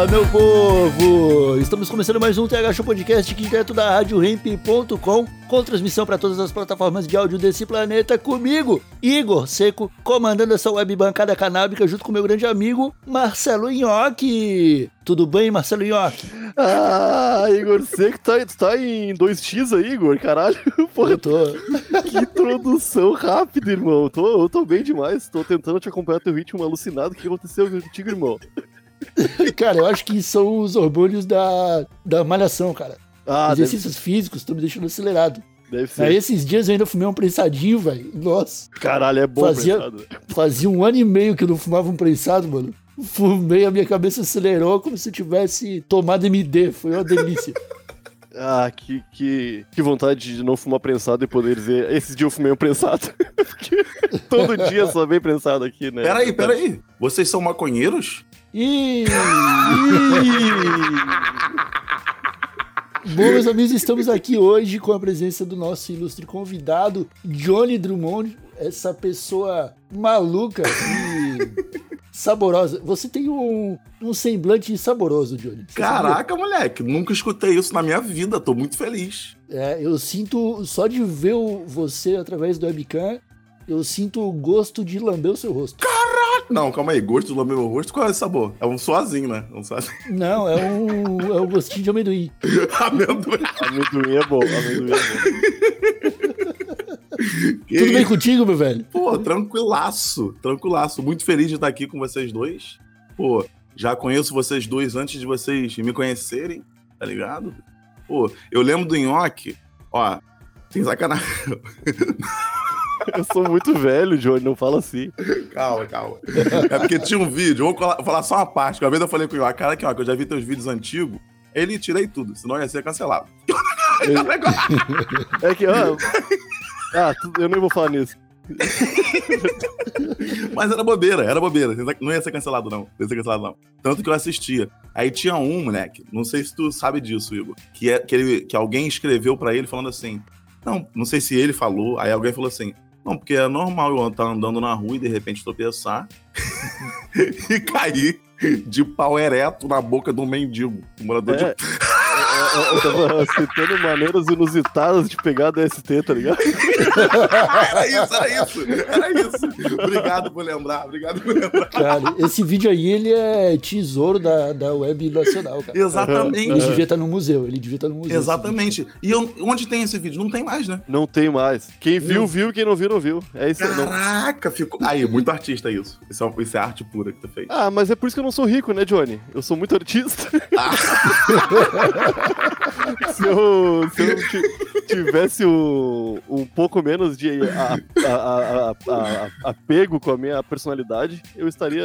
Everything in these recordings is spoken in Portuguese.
Fala, meu povo! Estamos começando mais um TH Show Podcast aqui direto da RadioRamp.com com transmissão para todas as plataformas de áudio desse planeta comigo, Igor Seco, comandando essa web bancada canábica junto com meu grande amigo Marcelo Nhoque. Tudo bem, Marcelo Nhoque? Ah, Igor Seco, tá, tu tá em 2x aí, Igor? Caralho, porra, Eu tô. que introdução rápida, irmão. Tô, eu tô bem demais, tô tentando te acompanhar teu ritmo alucinado. O que aconteceu contigo, irmão? Cara, eu acho que são os hormônios da, da malhação, cara. Ah, deve, Exercícios físicos estão me deixando acelerado. deve ser. Aí esses dias eu ainda fumei um prensadinho, velho. Nossa. Caralho, é bom, Fazia- prensado. Fazia um ano e meio que eu não fumava um prensado, mano. Fumei, a minha cabeça acelerou como se eu tivesse tomado MD. Foi uma delícia. Ah, que, que, que vontade de não fumar prensado e poder dizer, esses dias eu fumei um prensado. Porque todo dia só vem prensado aqui, né? Peraí, peraí. Vocês são maconheiros? Bom, meus amigos, estamos aqui hoje com a presença do nosso ilustre convidado, Johnny Drummond, essa pessoa maluca e saborosa. Você tem um, um semblante saboroso, Johnny. Você sabia? Caraca, moleque. Nunca escutei isso na minha vida. Tô muito feliz. É, eu sinto, só de ver o- você através do webcam, eu sinto o gosto de lamber o seu rosto. Não, calma aí. Gosto do meu rosto, qual é esse sabor? É um sozinho, né? Um sozinho. Não, é um, é um gostinho de amendoim. Amendoim. Amendoim é bom, amendoim é bom. Que Tudo bem contigo, meu velho? Pô, tranquilaço. Tranquilaço. Muito feliz de estar aqui com vocês dois. Pô, já conheço vocês dois antes de vocês me conhecerem, tá ligado? Pô, eu lembro do Nhoque. Ó, sem sacanagem. Eu sou muito velho, Johnny, não fala assim. Calma, calma. É porque tinha um vídeo, vou falar só uma parte. Uma vez eu falei com o Nhoque, cara, que, ó, que eu já vi teus vídeos antigos. Ele tirei tudo, senão ia ser cancelado. É que, ó. Ah, eu nem vou falar nisso. Mas era bobeira, era bobeira. Não ia ser cancelado, não. Não ia ser cancelado, não. Tanto que eu assistia. Aí tinha um, moleque, não sei se tu sabe disso, Igor, que, é, que, ele, que alguém escreveu pra ele falando assim. Não, não sei se ele falou, aí alguém falou assim. Não, porque é normal eu estar andando na rua e de repente tropeçar e cair de pau ereto na boca de um mendigo, um morador É, de. Eu, tava citando maneiras inusitadas de pegar DST, tá ligado? era isso, era isso, era isso. Obrigado por lembrar, obrigado por lembrar. Cara, esse vídeo aí, ele é tesouro da, da web nacional, cara. Exatamente. Ele devia estar no museu, ele devia estar no museu. Exatamente. E eu- onde tem esse vídeo? Não tem mais, né? Não tem mais. Quem viu, viu. Quem não viu, não viu. É isso aí. não. Caraca, ficou. Aí, muito artista isso. Isso é, isso é arte pura que tu fez. Ah, mas é por isso que eu não sou rico, né, Johnny? Eu sou muito artista. se eu, se eu ti- tivesse um, um pouco menos de a- a- a- a- a- apego com a minha personalidade, eu estaria,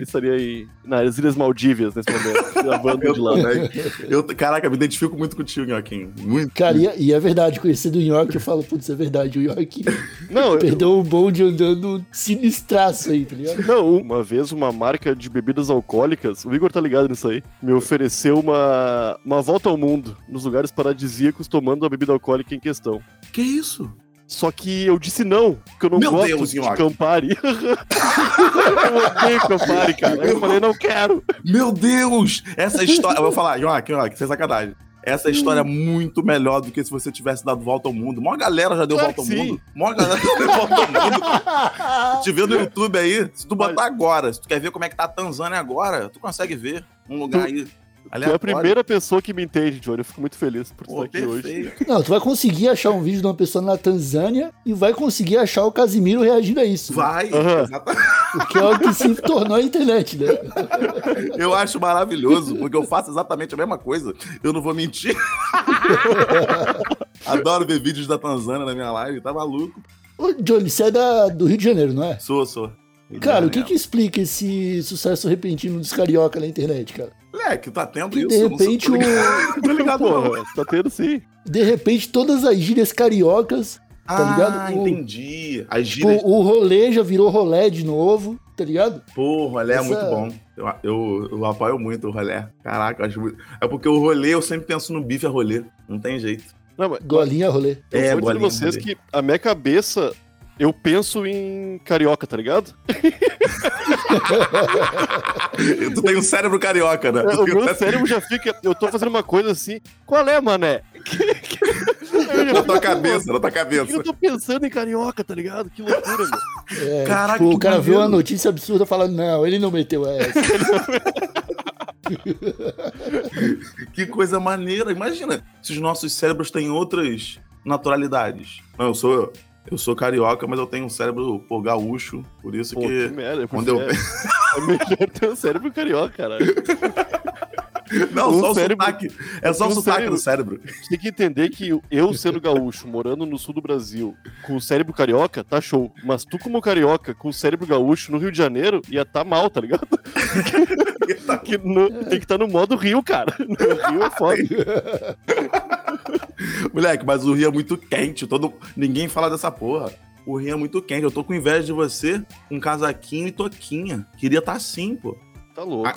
estaria aí nas Ilhas Maldívias nesse momento, gravando Eu de lá. também. Eu, caraca, me identifico muito contigo, Joaquim. Muito. Cara, e, é- e é verdade, conhecendo o York, eu falo, putz, é verdade, o York Não, eu, perdeu o bonde andando sinistraço aí, tá ligado? Não, uma vez uma marca de bebidas alcoólicas, o Igor tá ligado nisso aí, me ofereceu uma, uma volta ao mundo, nos lugares paradisíacos, tomando a bebida alcoólica em questão. Que isso? Só que eu disse não, porque eu não Meu gosto Deus, de Nhoque. Campari. eu odeio Campari, cara. Eu falei, não quero. Meu Deus! Essa história. Eu vou falar, Joaquim, Joaquim, sem sacanagem. Essa história é muito melhor do que se você tivesse dado volta ao mundo. Mó galera já deu Claro volta ao que sim. mundo. Mó galera já deu volta ao mundo. Te vê no YouTube aí, se tu botar agora, se tu quer ver como é que tá a Tanzânia agora, tu consegue ver um lugar aí. Tu é a aleatório. primeira pessoa que me entende, Johnny. Eu fico muito feliz por estar aqui hoje. Não, tu vai conseguir achar um vídeo de uma pessoa na Tanzânia e vai conseguir achar o Casimiro reagindo a isso. Vai, Aham. exatamente. O que é o que se tornou a internet, né? Eu acho maravilhoso, porque eu faço exatamente a mesma coisa. Eu não vou mentir. Adoro ver vídeos da Tanzânia na minha live, tá maluco? Ô, Johnny, você é da, do Rio de Janeiro, não é? Sou, sou. Cara, o que que explica esse sucesso repentino dos carioca na internet, cara? Moleque, tá tendo Que isso. de eu não sei- repente tô o- ligado, tô ligado não. Porra, tá tendo sim. De repente, todas as gírias cariocas, tá ligado? Ah, O- entendi. As tipo, gírias. o rolê já virou rolé de novo, tá ligado? Pô, o rolê é Essa- muito bom. Eu, eu, eu apoio muito o rolê. Caraca, eu acho muito. É porque o rolê, eu sempre penso no bife a rolê. Não tem jeito. Não, mas Golinha rolê. eu É, vou dizer vocês bolinha. que a minha cabeça, eu penso em carioca, tá ligado? tu tem um cérebro carioca, né? É, o meu cérebro já fica. Eu tô fazendo uma coisa assim. Qual é, mané? Na tua cabeça, na tua que eu cabeça. tô pensando em carioca, tá ligado? Que loucura, meu. É, Caraca, tipo, que o cara viu uma notícia absurda falando, não, ele não meteu essa. Que coisa maneira. Imagina se os nossos cérebros têm outras naturalidades. Não, eu sou. Eu sou carioca, mas eu tenho um cérebro pô, gaúcho, por isso Pô, que que. merda. quando eu- É, é melhor ter um cérebro carioca, caralho. Não, Um só o cérebro- sotaque. É só o um sotaque cérebro- do cérebro. Tem que entender que eu, sendo gaúcho, morando no sul do Brasil, com o cérebro carioca, tá show. Mas tu, como carioca, com o cérebro gaúcho no Rio de Janeiro, ia tá mal, tá ligado? no- tem que estar no modo Rio, cara. No Rio é foda. Moleque, mas o Rio é muito quente. Todo... Ninguém fala dessa porra. O Rio é muito quente. Eu tô com inveja de você com casaquinho e toquinha. Queria estar assim, pô. Tá louco. Ah,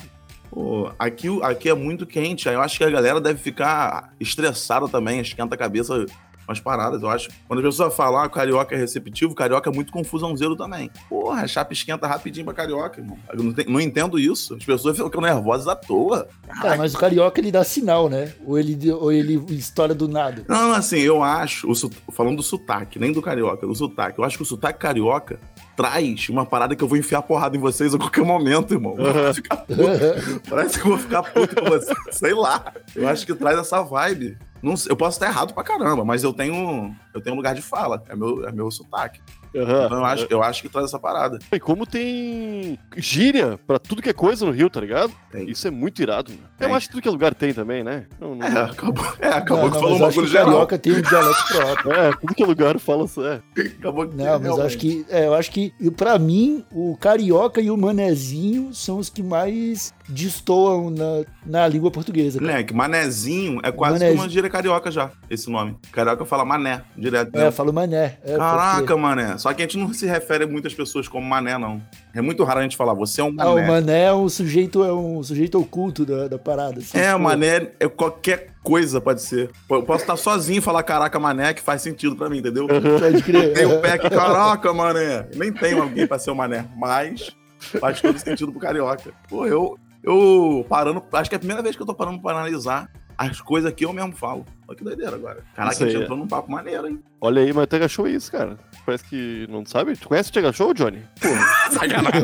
Pô, aqui, aqui é muito quente. Aí eu acho que a galera deve ficar estressada também, esquenta a cabeça umas paradas, eu acho. Quando a pessoa fala ah, carioca é receptivo, carioca é muito confusãozeiro também. Porra, a chapa esquenta rapidinho pra carioca, irmão. Eu não, te- não entendo isso. As pessoas ficam nervosas à toa. Cara, mas o carioca ele dá sinal, né? Ou ele, ou ele estoura do nada. Não, assim, eu acho, o falando do sotaque, nem do carioca, do sotaque, eu acho que o sotaque carioca traz uma parada que eu vou enfiar porrada em vocês a qualquer momento, irmão. Puto. Parece que eu vou ficar puto com vocês. Sei lá. Eu acho que traz essa vibe. Não sei, eu posso estar errado pra caramba, mas eu tenho, eu tenho lugar de fala. É meu, é meu sotaque. Aham. Então eu acho, eu acho que traz essa parada. E como tem gíria pra tudo que é coisa no Rio, tá ligado? Tem. Isso é muito irado, mano. Eu acho que tudo que é lugar tem também, né? Não, não- É, acabou, é, acabou não, que não, falou um que bagulho o geral. carioca tem um dialeto próprio. É, tudo que é lugar fala isso. É. Acabou que Não, mas acho que, é, eu acho que, pra mim, o carioca e o manezinho são os que mais destoam na, na língua portuguesa. cara. Moleque, manezinho é quase Manezinho. que uma gíria carioca já, esse nome. Carioca fala mané, direto. É, né? eu falo mané. É, Caraca, porque- mané. Só que a gente não se refere a muitas pessoas como mané, não. É muito raro a gente falar, você é um Ah, o mané. mané é um sujeito, é um sujeito oculto da, da parada. assim, É, tipo, mané é qualquer coisa, pode ser. Eu posso estar sozinho e falar caraca, mané, que faz sentido pra mim, entendeu? Pode crer. Tem o pé aqui, caraca, mané. Nem tem alguém pra ser o mané, mas faz todo sentido pro carioca. Pô, eu, eu parando, acho que é a primeira vez que eu tô parando pra analisar as coisas que eu mesmo falo. Olha que doideira agora. Caraca, Isso a gente aí, entrou num papo maneiro, hein? Olha aí, mas o Tega Show é isso, cara. Parece que não sabe. Tu conhece o Tega Show, Johnny? Porra. Sacanagem.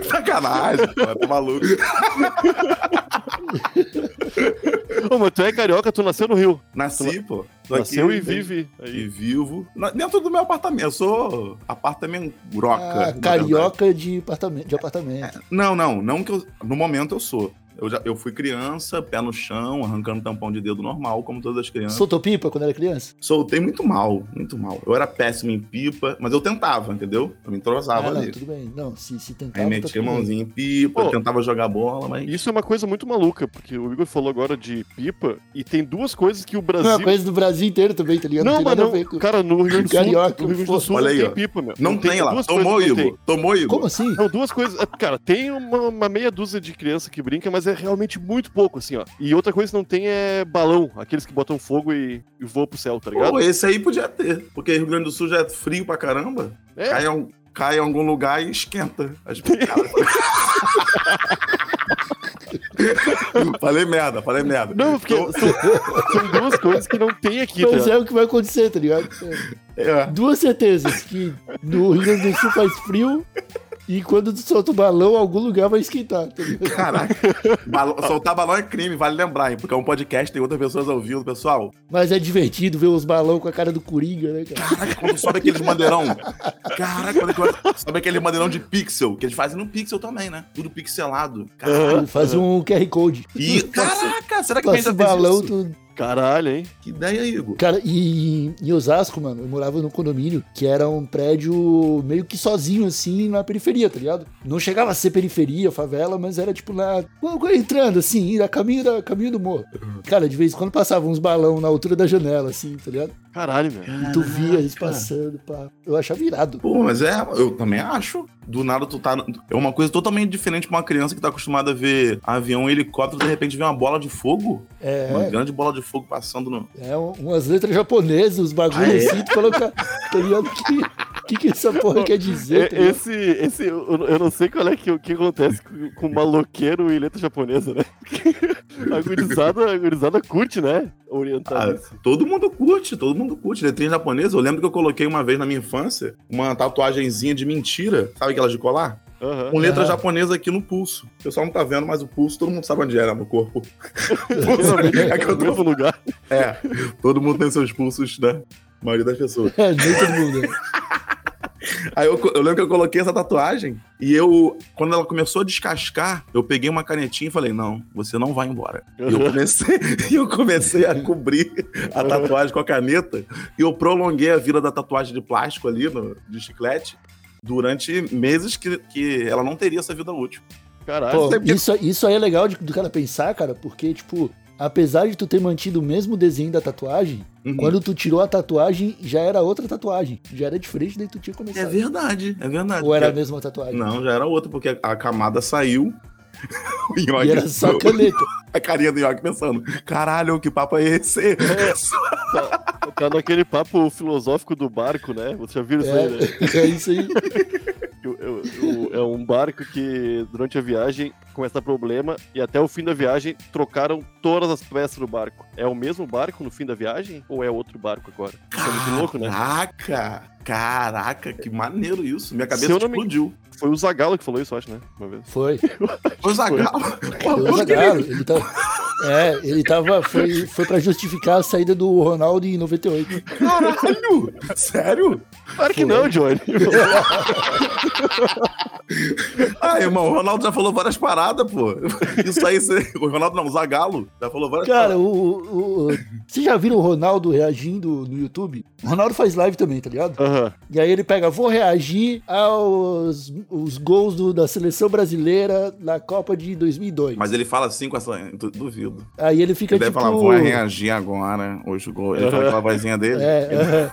Sacanagem, pô, tá maluco. Ô, mas tu é carioca, tu nasceu no Rio. Nasci, pô. Tô Nasceu aqui, e vive E aí. vivo. na- Dentro do meu apartamento. Eu sou apartamento broca. Ah, carioca de apartamento, de apartamento. Não, não. Não que eu. No momento eu sou. Eu, já, eu fui criança, pé no chão, arrancando tampão de dedo normal, como todas as crianças. Soltou pipa quando era criança? Soltei muito mal, muito mal. Eu era péssimo em pipa, mas eu tentava, entendeu? Eu me entrosava Ah, não, ali. tudo bem. Não, se, se tentava. Aí tá metia bem. mãozinha em pipa, Pô. tentava jogar bola, mas. Isso é uma coisa muito maluca, porque o Igor falou agora de pipa, e tem duas coisas que o Não, Brasil. é uma coisa do Brasil inteiro também, tá ligado? Não, tem mas não, ver cara, no Rio Grande do Sul, Carioca, no Rio Grande do Sul olha não aí, tem ó. pipa, meu. Não, tem, lá. duas Tomou, não Igor. Tomou, Igor. Como assim? Não, duas coisas. Cara, tem uma, uma meia dúzia de criança que brinca, mas é realmente muito pouco, assim, ó. E outra coisa que não tem é balão, aqueles que botam fogo e, e voam pro céu, tá ligado? Pô, esse aí podia ter. Porque Rio Grande do Sul já é frio pra caramba. É. Cai, em um- cai em algum lugar e esquenta. As- falei merda, falei merda. Não, porque Então, são, são duas coisas que não tem aqui, tá Mas ligado? é o que vai acontecer, tá ligado? é. Duas certezas, que no Rio Grande do Sul faz frio e quando tu solta o balão, algum lugar vai esquentar, tá? Caraca. Balão- soltar balão é crime, vale lembrar, hein? Porque é um podcast, tem outras pessoas ouvindo, pessoal. Mas é divertido ver os balão com a cara do Coringa, né, cara? Caraca, quando sobe aqueles bandeirão. Caraca, quando sobe aquele bandeirão de pixel, que eles fazem no pixel também, né? Tudo pixelado. Caraca. Faz um QR Code. E, caraca, será que Passa ainda balão, isso? tu Caralho, hein? Que ideia, Igor. Cara, e em Osasco, mano, eu morava num condomínio que era um prédio meio que sozinho, assim, na periferia, tá ligado? Não chegava a ser periferia, favela, mas era tipo lá, entrando, assim, a caminho, da, caminho do morro. Cara, de vez em quando passava uns balão na altura da janela, assim, tá ligado? Caralho, velho. Tu via eles passando, pá. Eu achava irado. Pô, mas é, eu também acho. Do nada tu tá. É uma coisa totalmente diferente pra uma criança que tá acostumada a ver avião e helicóptero, de repente vê uma bola de fogo. É. Uma grande bola de fogo passando no. É, um- umas letras japonesas, os bagulhos Ah, é? assim, tu coloca. Tá ligado? O que, que, essa porra quer dizer? tá É? Esse, esse, eu, não sei qual é que, o que acontece com, com maloqueiro e letra japonesa, né? A gurizada, a gurizada curte, né? Orientar Ah, todo mundo curte, todo mundo curte. Letrinha japonesa. Eu lembro que eu coloquei uma vez na minha infância uma tatuagenzinha de mentira. Sabe aquelas de colar? Aham. Com letra Ah. japonesa aqui no pulso. O pessoal não tá vendo, mas o pulso todo mundo sabe onde era no corpo. é que eu No tô... mesmo lugar. É, todo mundo tem seus pulsos, né? A maioria das pessoas. É, nem todo mundo. Aí eu, eu lembro que eu coloquei essa tatuagem e eu, quando ela começou a descascar, eu peguei uma canetinha e falei: Não, você não vai embora. E eu comecei, eu comecei a cobrir a tatuagem com a caneta e eu prolonguei a vida da tatuagem de plástico ali, no, de chiclete, durante meses que, que ela não teria essa vida útil. Caralho. Pô, isso, isso aí é legal de- do cara pensar, cara, porque, tipo, apesar de tu ter mantido o mesmo desenho da tatuagem, Uhum. quando tu tirou a tatuagem, já era outra tatuagem. Já era diferente daí tu tinha É começado. verdade, é verdade. Ou era a Porque- mesma tatuagem? Não, já era outra, porque a camada saiu. O E era só caneta. A carinha do Nhoque pensando: caralho, que papo é esse? Tá naquele papo filosófico do barco, né? Você já viu isso aí, né? É, é isso aí. É um barco que durante a viagem começa a problema e até o fim da viagem trocaram todas as peças do barco. É o mesmo barco no fim da viagem ou é outro barco agora? Isso é muito louco, né? Caraca! Caraca, que maneiro isso. Minha cabeça não me- explodiu. Foi o Zagalo que falou isso, eu acho, né? Uma vez. Foi. Foi o Zagallo. Foi o Zagallo. Ele tá... É, ele tava. Foi, foi pra justificar a saída do Ronaldo em 98. Caralho! Sério? Claro que Foi. não, Johnny. Ah, irmão, o Ronaldo já falou várias paradas, pô. Isso aí, você... o Ronaldo não, o Zagallo já falou várias Cara, paradas. o, o, o- Vocês já viram o Ronaldo reagindo no YouTube? O Ronaldo faz live também, tá ligado? Aham. E aí ele pega, vou reagir aos os gols do- da seleção brasileira na Copa de 2002. Mas ele fala assim com essa. du- Duvido. Aí ele fica Ele deve tipo... falar, vou reagir agora. Hoje o gol. Ele fala aquela vozinha dele. É.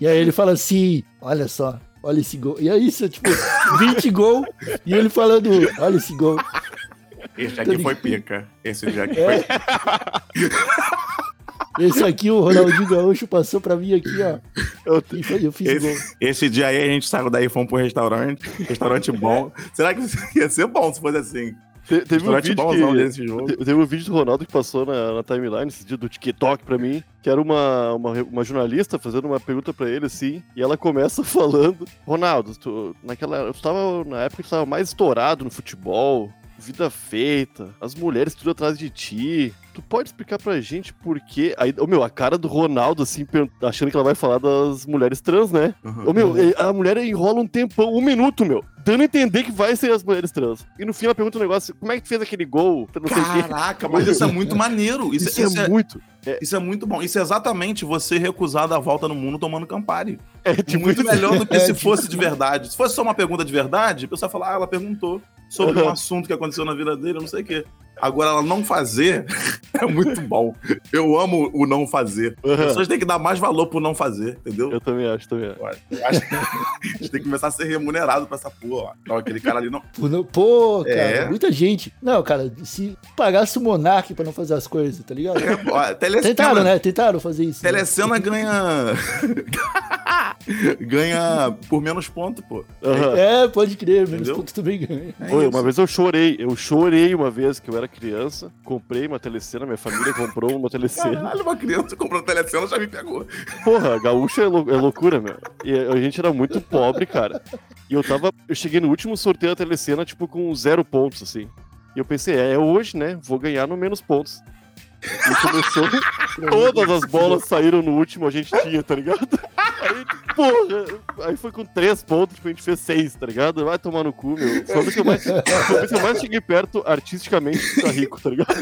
E aí ele fala assim, olha só, olha esse gol. E aí isso, tipo, 20 gol, e ele falando, olha esse gol. Esse aqui foi pica. Esse dia aqui É. foi. Esse aqui, o Ronaldinho Gaúcho passou pra mim aqui, ó. Eu- E foi- eu fiz o gol. Esse, esse dia aí a gente saiu daí e fomos pro restaurante. Restaurante bom. Será que ia ser bom se fosse assim? Te- Teve um Restaurante vídeo que... desse jogo. te- Teve um vídeo do Ronaldo que passou na, na timeline esse dia do TikTok pra mim, que era uma, uma, uma jornalista fazendo uma pergunta pra ele, assim, e ela começa falando, Ronaldo, tu, naquela, tu tava, na época que tu tava mais estourado no futebol, vida feita, as mulheres tudo atrás de ti, tu pode explicar pra gente por quê? Aí, ô meu, a cara do Ronaldo, assim, achando que ela vai falar das mulheres trans, né? Uhum. Ô, meu, a mulher enrola um tempão, um minuto, meu, dando a entender que vai ser as mulheres trans. E no fim ela pergunta um negócio, como é que tu fez aquele gol? Caraca, mas isso é muito maneiro. Isso, Isso, isso é, é, muito. isso é muito bom. Isso é exatamente você recusar da volta no mundo tomando Campari. É tipo muito melhor do que É, se tipo fosse de verdade. Se fosse só uma pergunta de verdade, o pessoal fala, ah, ela perguntou sobre um assunto que aconteceu na vida dele, não sei o quê. Agora, ela não fazer é muito bom. Eu amo o não fazer. As Aham. pessoas têm que dar mais valor pro não fazer, entendeu? Eu também acho, também acho. Eu acho que a gente tem que começar a ser remunerado pra essa porra. ó. Então, aquele cara ali não. Pô, não- Pô, cara, É. muita gente. Não, cara, se pagasse o Monark pra não fazer as coisas, tá ligado? Ó, telecena, Tentaram, né? Tentaram fazer isso. né? Telecena ganha. ganha por menos ponto, pô. Aham. É, pode crer, menos Entendeu? ponto também ganha. É Oi, uma vez eu chorei, eu chorei uma vez que eu era criança, comprei uma telecena, minha família comprou uma telecena. Caralho, uma criança comprando telecena já me pegou. Porra, gaúcho é, lou- é loucura, meu. E a gente era muito pobre, cara. E eu tava. Eu cheguei no último sorteio da telecena, tipo, com zero pontos, assim. E eu pensei, é, é hoje, né? Vou ganhar no menos pontos. E começou. Todas as bolas saíram no último, a gente tinha, tá ligado? Aí, porra, aí foi com três pontos, tipo, a gente fez seis, tá ligado? Vai tomar no cu, meu. A vez que eu mais, foi que eu mais cheguei perto artisticamente ficar rico, tá ligado?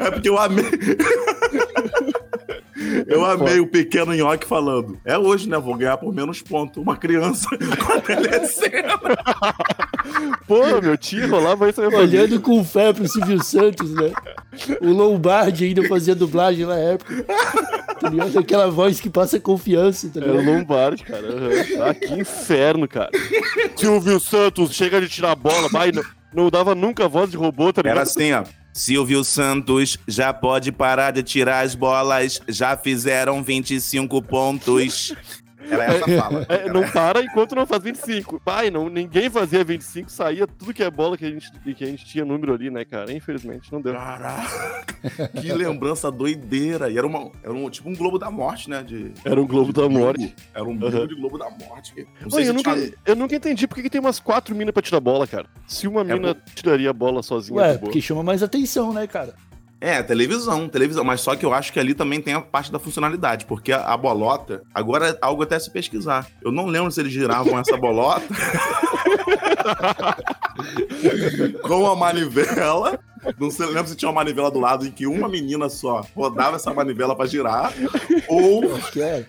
É porque eu amei. Eu amei o pequeno nhoque falando. É hoje, né? Vou ganhar por menos ponto. Uma criança convalescendo. Pô, meu tio rolava isso aí. Olhando com fé pro Silvio Santos, né? O Lombardi ainda fazia dublagem na época. Tá ligado? Aquela voz que passa confiança, tá É o ligado? Lombardi, cara. Uhum. Ah, que inferno, cara. Silvio Santos, chega de tirar a bola. Vai, não, não dava nunca voz de robô, tá Era ligado? assim, ó. Silvio Santos já pode parar de tirar as bolas. Já fizeram 25 pontos. Era essa a fala. É, não para enquanto não faz 25. Pai, não, ninguém fazia 25, saía tudo que é bola que a gente, que a gente tinha número ali, né, cara? Infelizmente, não deu. Caraca, que lembrança doideira. E era, uma, era um, tipo um Globo da Morte, né? De, Era um Globo da Morte. Era um bingo de Globo da Morte. Não sei Oi, se eu, nunca, tinha- eu nunca entendi por que, tem umas quatro minas pra tirar bola, cara. Se uma mina bom. tiraria a bola sozinha, Ué, de boa. porque chama mais atenção, né, cara? É, televisão, televisão. Mas só que eu acho que ali também tem a parte da funcionalidade, porque a, a bolota, agora é algo até se pesquisar. Eu não lembro se eles giravam essa bolota com a manivela. Não sei, lembro se tinha uma manivela do lado em que uma menina só rodava essa manivela pra girar. Ou é.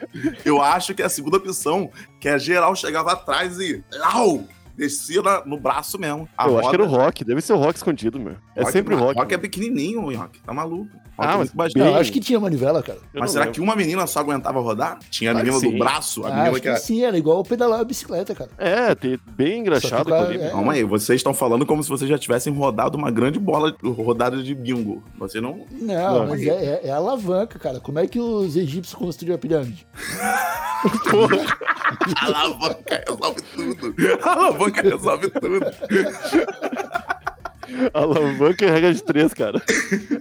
eu acho que é a segunda opção, que é geral chegava atrás e. Lau! Descia na- no braço mesmo. A eu acho que era o roda- rock, deve ser o rock escondido, meu. É Rock- sempre o rock. Rock é pequenininho, o Rock. Tá maluco. Ah, mas. Não, bem- acho que tinha manivela, cara. Eu Mas será lembro. que uma menina só aguentava rodar? Tinha a Claro menina do braço, a Ah, menina acho que que é. sim, era igual pedalar a bicicleta, cara. É, tem bem que, ali. é, Calma aí, vocês estão falando como se vocês já tivessem rodado uma grande bola rodada de bingo. Você não. Não, Não. mas é, é- é alavanca, cara. Como é que os egípcios construíram a pirâmide? A alavanca resolve tudo. A alavanca resolve tudo. Alavanca é regra de três, cara.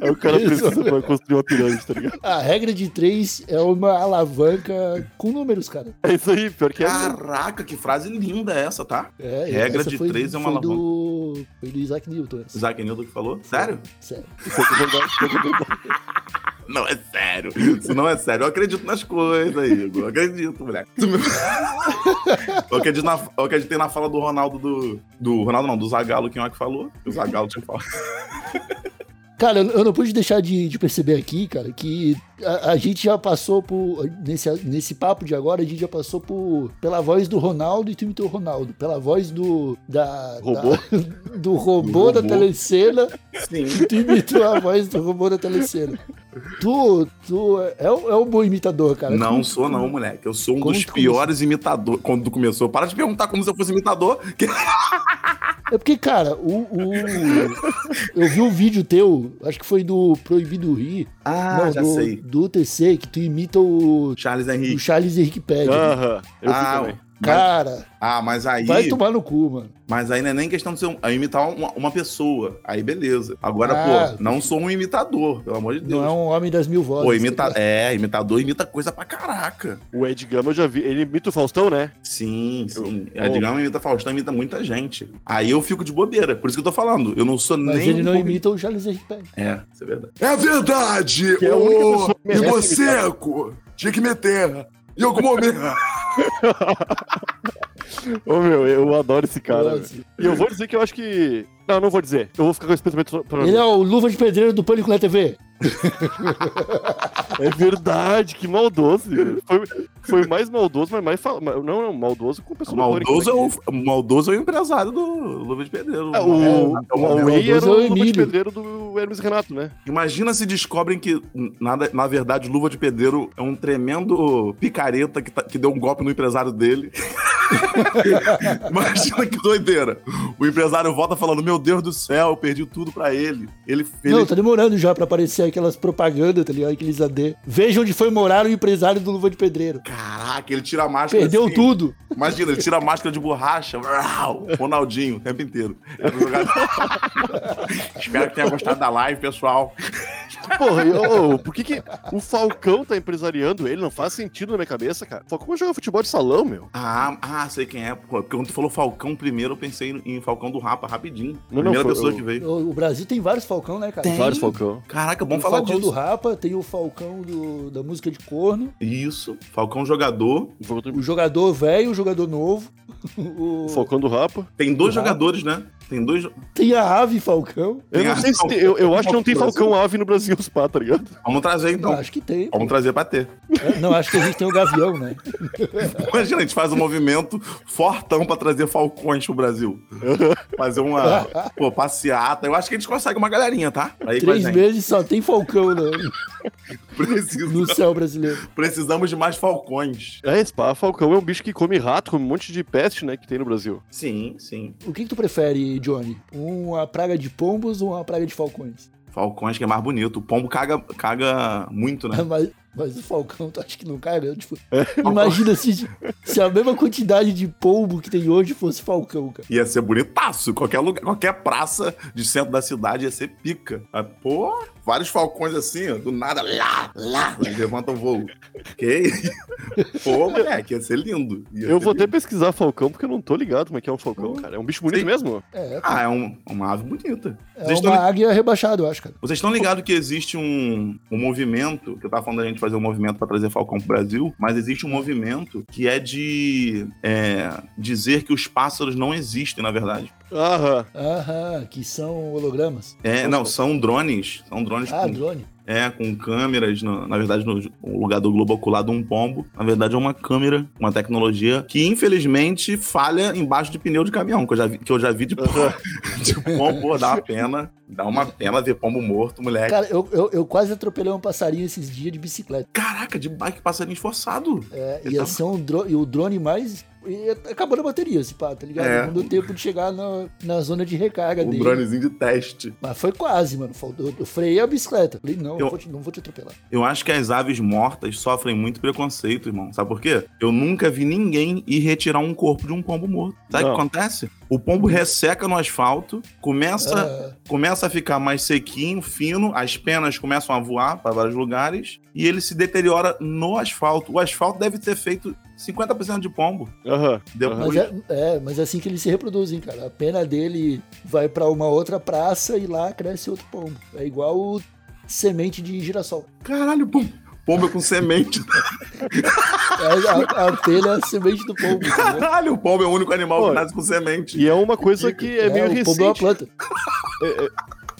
Aí o cara Isso. precisa pra construir uma pirâmide, tá ligado? A regra de três é uma alavanca com números, cara. É isso aí, pior que é. Caraca, que frase linda é essa, tá? É, Regra essa de foi- três é uma foi do, foi do Isaac Newton. essa. Isaac Newton que falou? Sério? Sério. Isso aqui é verdade, isso aqui é verdade. Não é sério. Isso não é sério. Eu acredito nas coisas, Igor. Eu acredito, moleque. Eu acredito na, eu acreditei na fala do Ronaldo do. Do Ronaldo não, do Zagalo, que o que falou. O Zagalo tinha falado. Cara, eu não pude deixar de, de perceber aqui, cara, que a, a gente já passou por. Nesse, nesse papo de agora, a gente já passou por. Pela voz do Ronaldo e tu imitou o Ronaldo. Pela voz do. Da, Robô? da- do robô Do da robô. telecena. Sim. E tu imitou a voz do robô da telecena. Tu, tu é, um- é um bom imitador, cara. Não Como- sou, não, moleque. Eu sou um dos tu piores imitadores. Quando tu começou, para de perguntar como se eu fosse imitador. que- É porque, cara, o, o- eu vi um vídeo teu, acho que foi do Proibido Rir. Ah, não, já do, sei. do TC, que tu imita o, Charles o Henrique. Charles Henrique Pede. Aham, eu vi Ah, também. mas, Cara, ah, mas aí. vai tomar no cu, mano. Mas aí não é nem questão de ser um, é imitar uma, uma pessoa. Aí beleza. Agora, Ah. pô, não sou um imitador, pelo amor de Deus. Não é um homem das mil vozes. Pô, imita... tá ligado? é, imitador imita coisa pra caraca. O Ed Gama eu já vi. Ele imita o Faustão, né? Sim, sim. Eu- A Edgar imita Faustão, imita muita gente. Aí eu fico de bobeira. Por isso que eu tô falando. Eu não sou Mas nem. ele não um pouco- imita o Charles Henrique. É, isso é verdade. É verdade! Que é a única pessoa que merece Igor Seco! Tinha que meter! Em algum momento! Ô, meu, eu adoro esse cara. E eu vou dizer que eu acho que. Não, não vou dizer. Eu vou ficar com esse pensamento pra mim. Ele é o Luva de Pedreiro do Pânico na TV. É verdade, que maldoso. Foi, foi mais maldoso, mas mais. Fal... Não, não, maldoso com pessoa Maldoso é, o, maldoso é o empresário do Luva de Pedreiro. Ah, o, É, o Huawei era maldoso é o o Luva de pedreiro do Hermes Renato, né? Imagina se descobrem que, nada, na verdade, Luva de Pedreiro é um tremendo picareta que, tá- que deu um golpe no empresário dele. Imagina que doideira. O empresário volta falando: Meu Deus do céu, eu perdi tudo pra ele. Ele, ele Não, tá demorando já pra aparecer aquelas propagandas, tá ligado? Aqueles AD. Veja onde foi morar o empresário do Luva de Pedreiro. Caraca, ele tira a máscara. Perdeu assim. tudo. Imagina, ele tira a máscara de borracha. Ronaldinho, o tempo inteiro. Espero que tenha gostado da live, pessoal. Porra, e, ô, por que, que o Falcão tá empresariando ele? Não faz sentido na minha cabeça, cara. O Falcão vai jogar futebol de salão, meu. Ah, ah, sei quem é. Pô, porque quando tu falou Falcão primeiro, eu pensei em Falcão do Rapa, rapidinho. Não, não, Primeira foi- pessoa eu- que veio. O, o Brasil tem vários Falcão, né, cara? Tem. Vários Falcão. Caraca, bom Tem o falar Falcão disso. do Rapa, tem o Falcão do- da música de corno, Isso, Falcão jogador. o jogador velho, o jogador novo. O, Falcão do Rapa. Tem dois Do Rapa. jogadores, né? Tem dois. Tem a ave Falcão? Eu Tem não a- sei se tem, eu, eu acho que não tem Brasil. Falcão Ave no Brasil, os pá, tá ligado? Vamos trazer então. Não, acho que tem. Vamos trazer pra ter. É, Não, acho que a gente tem o Gavião, né? Imagina, a gente faz um movimento fortão pra trazer falcões pro Brasil. Fazer uma, pô, passeata. Eu acho que a gente consegue uma galerinha, tá? Aí Três meses só tem Falcão no, Precisa- no céu brasileiro. precisamos de mais falcões. É, Spa, Falcão é um bicho que come rato, come um monte de peste, né, que tem no Brasil. Sim, sim. O que, que tu prefere, Johnny? Uma praga de pombos ou uma praga de falcões? Falcões que é mais bonito. O pombo caga, caga muito, né? Mas, mas o falcão, tu acha que não caga? Tipo, imagina se, se a mesma quantidade de pombo que tem hoje fosse falcão, cara. Ia ser bonitaço. Qualquer lugar, qualquer praça de centro da cidade ia ser pica. Mas, pô, vários falcões assim, ó, do nada, lá, lá, levanta o voo. Que Pô, moleque, ia ser lindo. Ia Eu ser vou até lindo. pesquisar Falcão, porque eu não tô ligado como é que é um Falcão, cara. É um bicho bonito Sim. mesmo? É, Ah, é um- uma ave bonita. é Vocês uma estão águia rebaixada, eu acho, cara. Vocês estão ligados que existe um, um movimento, que eu tava falando da gente fazer um movimento para trazer Falcão pro Brasil, mas existe um movimento que é de é, dizer que os pássaros não existem, na verdade. Aham. Aham, que são hologramas. É, não, são drones. São drones Ah, com, drone. É, com câmeras, no- na verdade, no, no lugar do globo ocular de um pombo. Na verdade, é uma câmera, uma tecnologia que, infelizmente, falha embaixo de pneu de caminhão, que eu já vi, que eu já vi de, pombo, de pombo, pô, dá uma pena. Dá uma pena ver pombo morto, moleque. Cara, eu, eu, eu quase atropelei um passarinho esses dias de bicicleta. Caraca, de bike passarinho esforçado. É, Ele ia tá- ser um drone, o drone mais. e Acabou na bateria, esse pá, tá ligado? É. Não deu tempo de chegar na, na zona de recarga Um dele. dronezinho de teste. Mas foi quase, mano. Faltou- Eu freiei a bicicleta. Falei, não, Eu- não, vou te, não vou te atropelar. Eu acho que as aves mortas sofrem muito preconceito, irmão. Sabe por quê? Eu nunca vi ninguém ir retirar um corpo de um pombo morto. Sabe o que acontece? O pombo resseca no asfalto, começa, Ah, começa a ficar mais sequinho, fino, as penas começam a voar para vários lugares e ele se deteriora no asfalto. O asfalto deve ter feito 50% de pombo. Aham. Depois- mas, é, é, mas é assim que eles se reproduzem, cara. A pena dele vai pra uma outra praça e lá cresce outro pombo. É igual o semente de girassol. Caralho. Pombo é com semente. É, a, a pena é a semente do pombo. Caralho, o pombo é o único animal Pô, que nasce com semente. E é uma coisa que é, meio o pombo é uma recente. planta.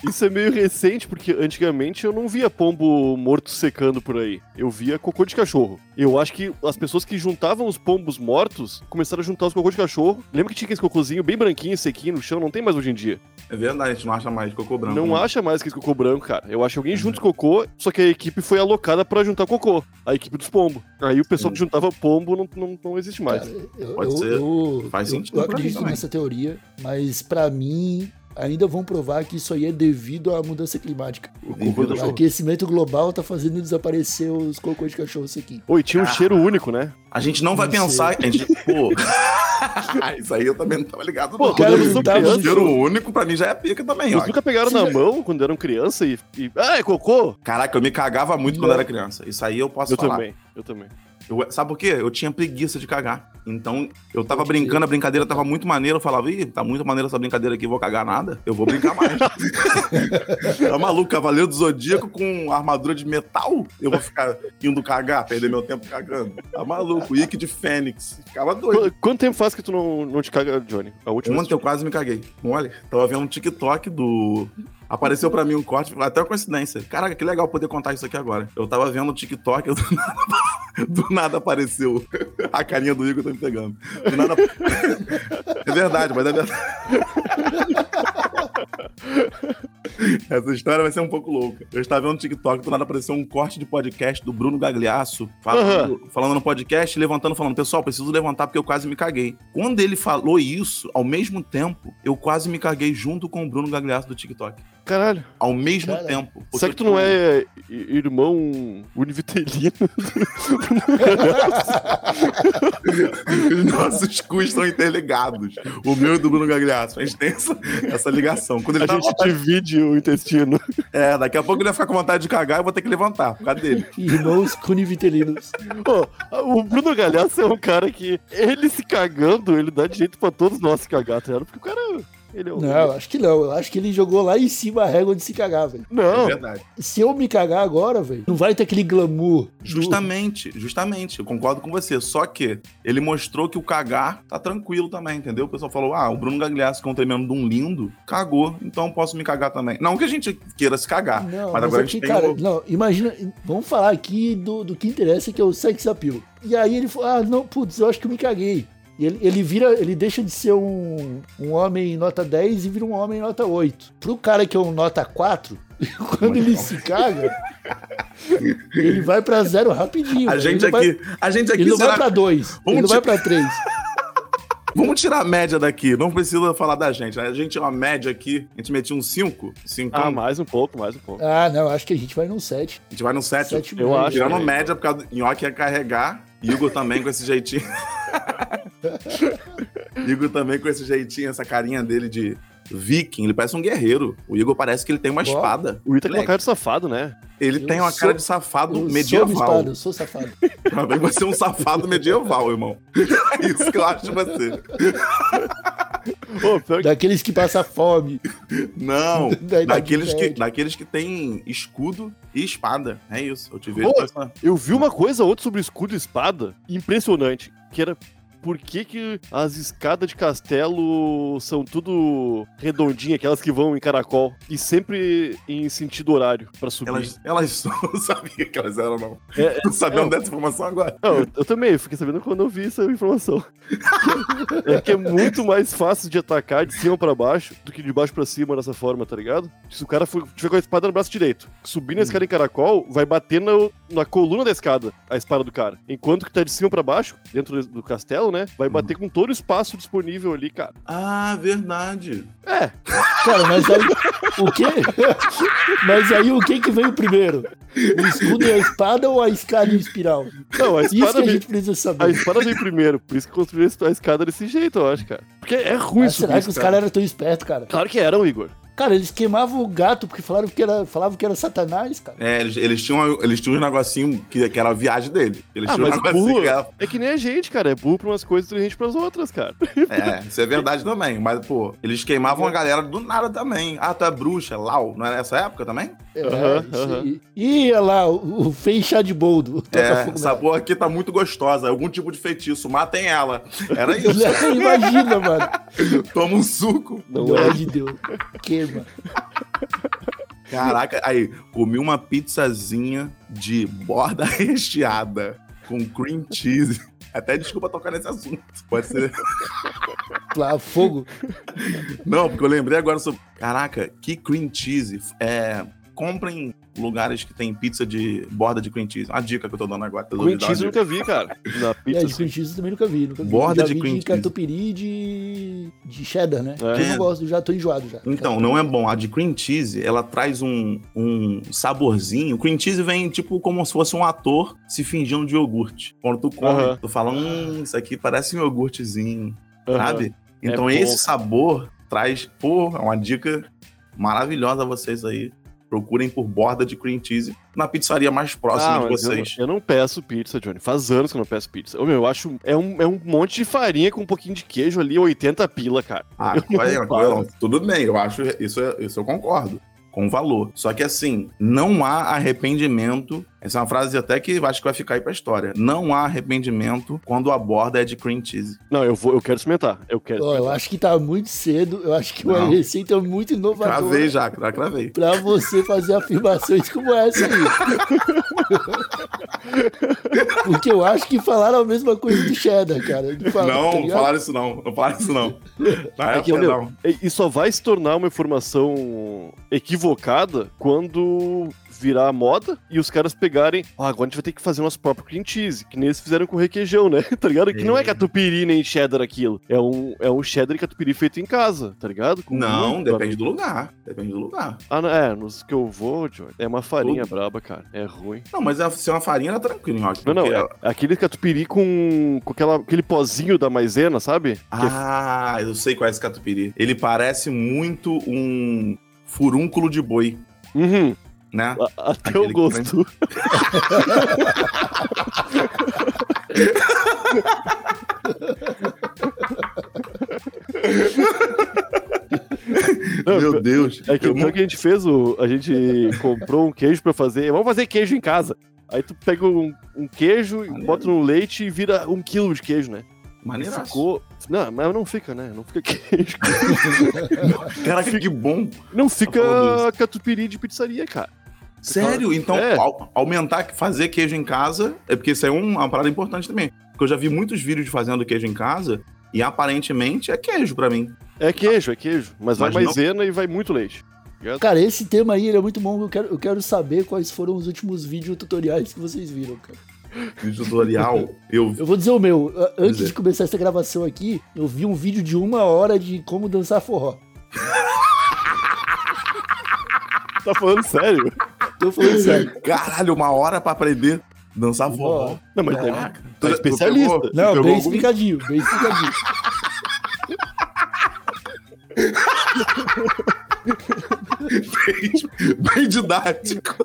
Isso é meio recente, porque antigamente eu não via pombo morto secando por aí. Eu via cocô de cachorro. Eu acho que as pessoas que juntavam os pombos mortos começaram a juntar os cocô de cachorro. Lembra que tinha esse cocôzinho bem branquinho, sequinho no chão? Não tem mais hoje em dia. É verdade, a gente não acha mais cocô branco. Não né? acha mais que esse cocô branco, cara. Eu acho que alguém junta os cocô, só que a equipe foi alocada pra juntar cocô. A equipe dos pombos. Aí o pessoal que juntava pombo não, não, não existe mais. Cara, eu, Pode eu- ser. eu- Faz sentido Eu acredito nessa teoria, mas pra mim ainda vão provar que isso aí é devido à mudança climática. O aquecimento global tá fazendo desaparecer os cocôs de cachorro sequinho. Oi, tinha um cheiro único, né? A gente não vai Não pensar. A gente, pô. Isso aí eu também não tava ligado. Pô, não. cara, Quando eu eu tava criança. Cheiro único pra mim já é pica também, ó. Vocês nunca pegaram na mão quando eram criança e, e. Ah, é cocô? Caraca, eu me cagava muito quando Não. era criança. Isso aí eu posso Eu falar. também, eu também. Eu- sabe por quê? Eu tinha preguiça de cagar. Então, eu tava Pode brincando, a brincadeira tava muito maneira. Eu falava, ih, tá muito maneira essa brincadeira aqui, vou cagar nada. Eu vou brincar mais. tá maluco, Cavaleiro do Zodíaco com armadura de metal? Eu vou ficar indo cagar, perder meu tempo cagando. Tá maluco, Ike de Fênix. Ficava doido. Qu- Quanto tempo faz que tu não, não te caga, Johnny? A última Ontem eu quase me caguei. Olha, tava vendo um TikTok do. Apareceu pra mim um corte, até uma coincidência. Caraca, que legal poder contar isso aqui agora. Eu tava vendo o TikTok, do nada, do nada apareceu a carinha do Igor tá me pegando. Do nada. É verdade, mas é verdade. Essa história vai ser um pouco louca. Eu estava vendo no TikTok, do nada apareceu um corte de podcast do Bruno Gagliasso, falando, falando no podcast, levantando, falando: Pessoal, preciso levantar porque eu quase me caguei. Quando ele falou isso, ao mesmo tempo, eu quase me caguei junto com o Bruno Gagliasso do TikTok. Caralho. Ao mesmo Caralho. tempo. Será que tu não é irmão univitelino? Os nossos cus estão interligados. O meu e do Bruno Gagliasso. A gente tem essa, essa ligação. Quando ele A tá gente divide o intestino. É, daqui a pouco ele vai ficar com vontade de cagar e eu vou ter que levantar por causa dele. Irmãos conivitelinos. Pô, o Bruno Galhaço é um cara que, ele se cagando, ele dá de jeito pra todos nós se cagar, tá ligado? Porque o cara Ele é. Não, acho que não. Eu acho que ele jogou lá em cima a régua de se cagar, velho. É Não, verdade. Se eu me cagar agora, velho, não vai ter aquele glamour. do- Justamente, justamente. Eu concordo com você. Só que ele mostrou que o cagar tá tranquilo também, entendeu? O pessoal falou: ah, o Bruno Gagliasso, que é um tremendo de um lindo, cagou, então posso me cagar também. Não que a gente queira se cagar, Não, mas mas, agora a gente tem cara, não, imagina, vamos falar aqui do, do que interessa, que é o sex appeal. E aí ele falou, ah, não, putz, eu acho que eu me caguei. E ele, ele vira, ele deixa de ser um, um homem nota 10 e vira um homem nota 8. Pro cara que é um nota 4, quando ele se caga, ele vai pra zero rapidinho. A gente aqui, Vai, a gente aqui ele não vai pra 2, ele Vamos não vai pra 3. Vamos tirar a média daqui, não precisa falar da gente. né? A gente é uma média aqui, a gente metia um 5, 5, ah, a mais um pouco, mais um pouco. Ah, não, acho que a gente vai num 7. gente vai no 7. 7 Eu acho. Tirando também. média, por causa do Nhoque ia carregar, Igor também com esse jeitinho. Igor também com esse jeitinho, essa carinha dele de viking, ele parece um guerreiro. O Igor parece que ele tem uma Ó. espada. O Ita tem uma cara de safado, né? Ele Eu tem uma sou- cara de safado Eu sou medieval. espada, eu sou safado. Também você é um safado medieval, irmão. É isso que eu acho de você. Ô, pior que Daqueles que passam fome. Não, Da daqueles que, daqueles que tem escudo e espada. É isso, eu te vejo Pô, eu vi uma coisa ou outra sobre escudo e espada impressionante, que era por que, que as escadas de castelo são tudo redondinhas, aquelas que vão em caracol, e sempre em sentido horário pra subir. Elas, elas não sabia que elas eram, não. É, Tô sabendo é, dessa informação agora. Não, eu, eu também, eu fiquei sabendo quando eu vi essa informação. é que é muito mais fácil de atacar de cima pra baixo do que de baixo pra cima dessa forma, tá ligado? Se o cara for, tiver com a espada no braço direito, subir na escada em caracol, vai bater na, na coluna da escada a espada do cara. Enquanto que tá de cima pra baixo, dentro do castelo, né? Vai bater com todo o espaço disponível ali, cara. Ah, verdade. É, Cara, mas aí. O quê? Mas aí o que que veio primeiro? O escudo e a espada ou a escada em espiral? não, a Isso que espada, a veio, gente precisa a saber. espada veio primeiro, por isso que construíram a escada desse jeito, eu acho, cara. Porque é ruim Mas subir será que os escada. caras eram tão espertos, cara? Claro que eram, Igor. Cara, eles queimavam o gato porque falaram que era, falavam que era satanás, cara. É, eles, eles tinham, eles tinham um negocinho que, que era a viagem dele. Eles Ah, tinham um mas negocinho burro que era... é que nem a gente, cara. É burro pra umas coisas e inteligente pras outras, cara. É, isso é verdade também. Mas, pô, eles queimavam a galera do nada também. Ah, tu é bruxa, Lau. Não era nessa época também? É, aí. Ih, olha lá, o, o fez chá de boldo. É, fogo essa porra aqui tá muito gostosa. Algum tipo de feitiço. Matem ela. Era isso. Imagina, mano. Toma um suco. Não é. de Deus. Caraca, aí, comi uma pizzazinha de borda recheada com cream cheese. Até desculpa tocar nesse assunto. Pode ser. Lá, fogo. Não, porque eu lembrei agora sobre. Caraca, que cream cheese. É. Comprem lugares que tem pizza de borda de cream cheese. Uma dica que eu tô dando agora. Cream cheese eu nunca vi, cara. Na É, pizza. de cream cheese eu também nunca vi. Nunca vi. Borda já de vi cream de cheese. catupiry de, de cheddar, né? É. Que Eu não gosto, já tô enjoado já. Então, não é bom. A de cream cheese, ela traz um, um saborzinho. O cream cheese vem tipo como se fosse um ator se fingindo de iogurte. Quando tu come, Aham. tu fala, hum, isso aqui parece um iogurtezinho, Aham. sabe? Então É esse sabor traz, pô, é uma dica maravilhosa a vocês aí. Procurem por borda de cream cheese na pizzaria mais próxima Ah, de mas eu, vocês. eu não peço pizza, Johnny. Faz anos que eu não peço pizza. Ô, meu, eu acho. É um, é um monte de farinha com um pouquinho de queijo ali, 80 pila, cara. Ah, Eu vai, pago. tudo bem, eu acho isso, é- isso eu concordo. Com valor. Só que assim, não há arrependimento. Essa é uma frase até que eu acho que vai ficar aí pra história. Não há arrependimento quando a borda é de cream cheese. Não, eu, vou, eu quero experimentar. Eu quero Ó, eu acho que tá muito cedo. Eu acho que uma Não. receita muito inovadora Cravei já, cravei. pra você fazer afirmações como essa aí. Porque eu acho que falaram a mesma coisa do cheddar, cara. Não, tá não falaram isso não. Não falaram isso não. Na É que, época, meu, não. e só vai se tornar uma informação equivocada quando virar moda e os caras pegarem. Ah, agora a gente vai ter que fazer nosso próprio cream cheese, que nem eles fizeram com requeijão, né? tá ligado? Que não é É. catupiry nem cheddar aquilo. É um, é um cheddar e catupiry feito em casa, tá ligado? Com Não, muito depende do lugar. Depende do lugar. Ah, não, é, nos que eu vou, Johnny, é uma farinha braba, cara. É ruim. Não, mas é- se é uma farinha, era tranquilo, ó. Não, não, porque- é aquele catupiry com, com aquela, aquele pozinho da maisena, sabe? É Ah, eu sei qual é esse catupiry. Ele parece muito um furúnculo de boi, Uhum, né? a- até Aquele o que gosto. Meu Deus. É que eu então não- que a gente fez o. A gente comprou um queijo pra fazer. Vamos fazer queijo em casa. Aí tu pega um, um queijo, Maneiro. bota no leite e vira um quilo de queijo, né? Maneiraço. ficou. Não, mas não fica, né? Não fica queijo. Caraca, que bom. Não fica catupiry de pizzaria, cara. Sério? Então, É. au- aumentar, fazer queijo em casa, é porque isso é um- uma parada importante também. Porque eu já vi muitos vídeos de fazendo queijo em casa e aparentemente é queijo pra mim. É queijo, é queijo. Mas, vai Mas não- maisena e vai muito leite. Cara, esse tema aí ele é muito bom. Eu quero, eu quero saber quais foram os últimos vídeos tutoriais que vocês viram, cara. Vídeo tutorial, eu Eu vou dizer o meu. Antes Dizer. de começar essa gravação aqui, eu vi um vídeo de uma hora de como dançar forró. Tá falando sério? Tô falando sério. Caralho, uma hora pra aprender dançar forró. Não, mas tá Tu- tu especialista. pegou- Não, bem explicadinho, bem explicadinho. Bem didático.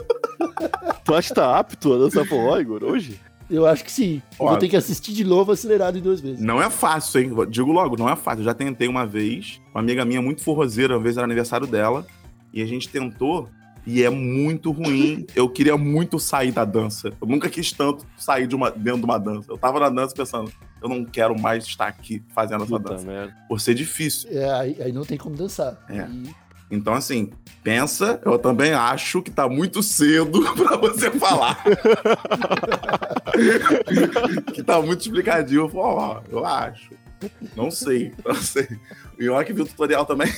Tu acha que tá apto a dançar forró, Igor, hoje? Eu acho que sim. Eu vou ter que assistir de novo acelerado em duas vezes. Não é fácil, hein? Digo logo, não é fácil. Eu já tentei uma vez. Uma amiga minha muito forrozeira, uma vez era aniversário dela. E a gente tentou. E é muito ruim. Eu queria muito sair da dança. Eu nunca quis tanto sair de uma, dentro de uma dança. Eu tava na dança pensando, eu não quero mais estar aqui fazendo essa Puta dança. merda. Por ser difícil. É, aí, aí não tem como dançar. É. E- Então, assim, pensa, eu também acho que tá muito cedo pra você falar. que tá muito explicadinho. Eu falo, ó, eu acho. Não sei, não sei. E olha que viu o tutorial também.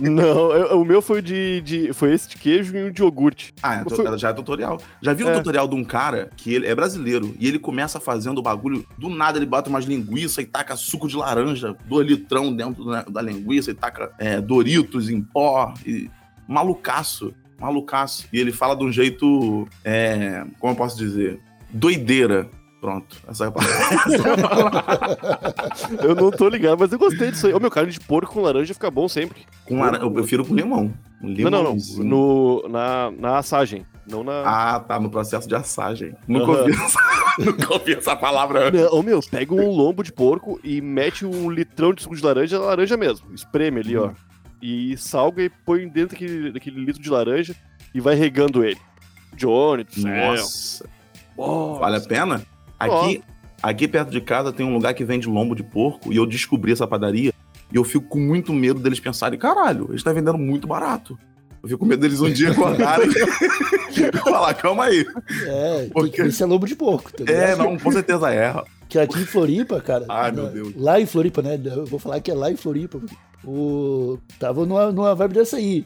Não, eu- o meu foi de, de. Foi esse de queijo e um de iogurte. Ah, é, Foi- já é tutorial. Já viu o É. tutorial de um cara que ele é brasileiro e ele começa fazendo o bagulho, do nada ele bota umas linguiças e taca suco de laranja, dois litrão dentro da, da linguiça e taca é, Doritos em pó. E... Malucaço, malucaço. E ele fala de um jeito, é, como eu posso dizer? Doideira. Pronto, essa é a palavra. Eu não tô ligado, mas eu gostei disso aí. Ô, meu carne de porco com laranja fica bom sempre. Com laranja, eu prefiro com limão. Não, não, não. No, na, na assagem. Não na. Ah, tá, no processo de assagem. Nunca, Aham. ouvi, essa, nunca ouvi essa palavra antes. Não, ô, meu, pega um lombo de porco e mete um litrão de suco de laranja, laranja mesmo. Espreme ali, ó. E salga e põe dentro daquele, daquele litro de laranja e vai regando ele. Johnny, do céu. Nossa. Nossa. Vale a pena? Aqui, aqui perto de casa tem um lugar que vende lombo de porco e eu descobri essa padaria e eu fico com muito medo deles pensarem, caralho, eles estão vendendo muito barato. Eu fico com medo deles um dia acordarem e falar, calma aí. É, Porque- se é lobo de porco, tá É, não, com certeza erra. Que aqui em Floripa, cara. Ai, na- meu Deus. Lá em Floripa, né? Eu vou falar que é lá em Floripa. O... Tava numa, numa vibe dessa aí.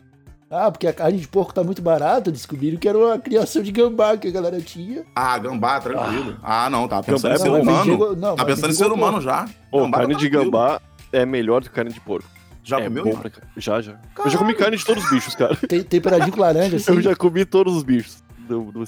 Ah, porque a carne de porco tá muito barata, descobriram que era uma criação de gambá que a galera tinha. Ah, gambá, tranquilo. Ah, não, tá pensando Gambá em é ser humano. não, Tá pensando em ser humano já. Ô, Gambá carne tá de tranquilo. gambá é melhor do que carne de porco. Já é comeu? pra... Já, já. Eu já comi carne de todos os bichos, cara. Tem, temperadinho com laranja, assim. Eu já comi todos os bichos. Do, do,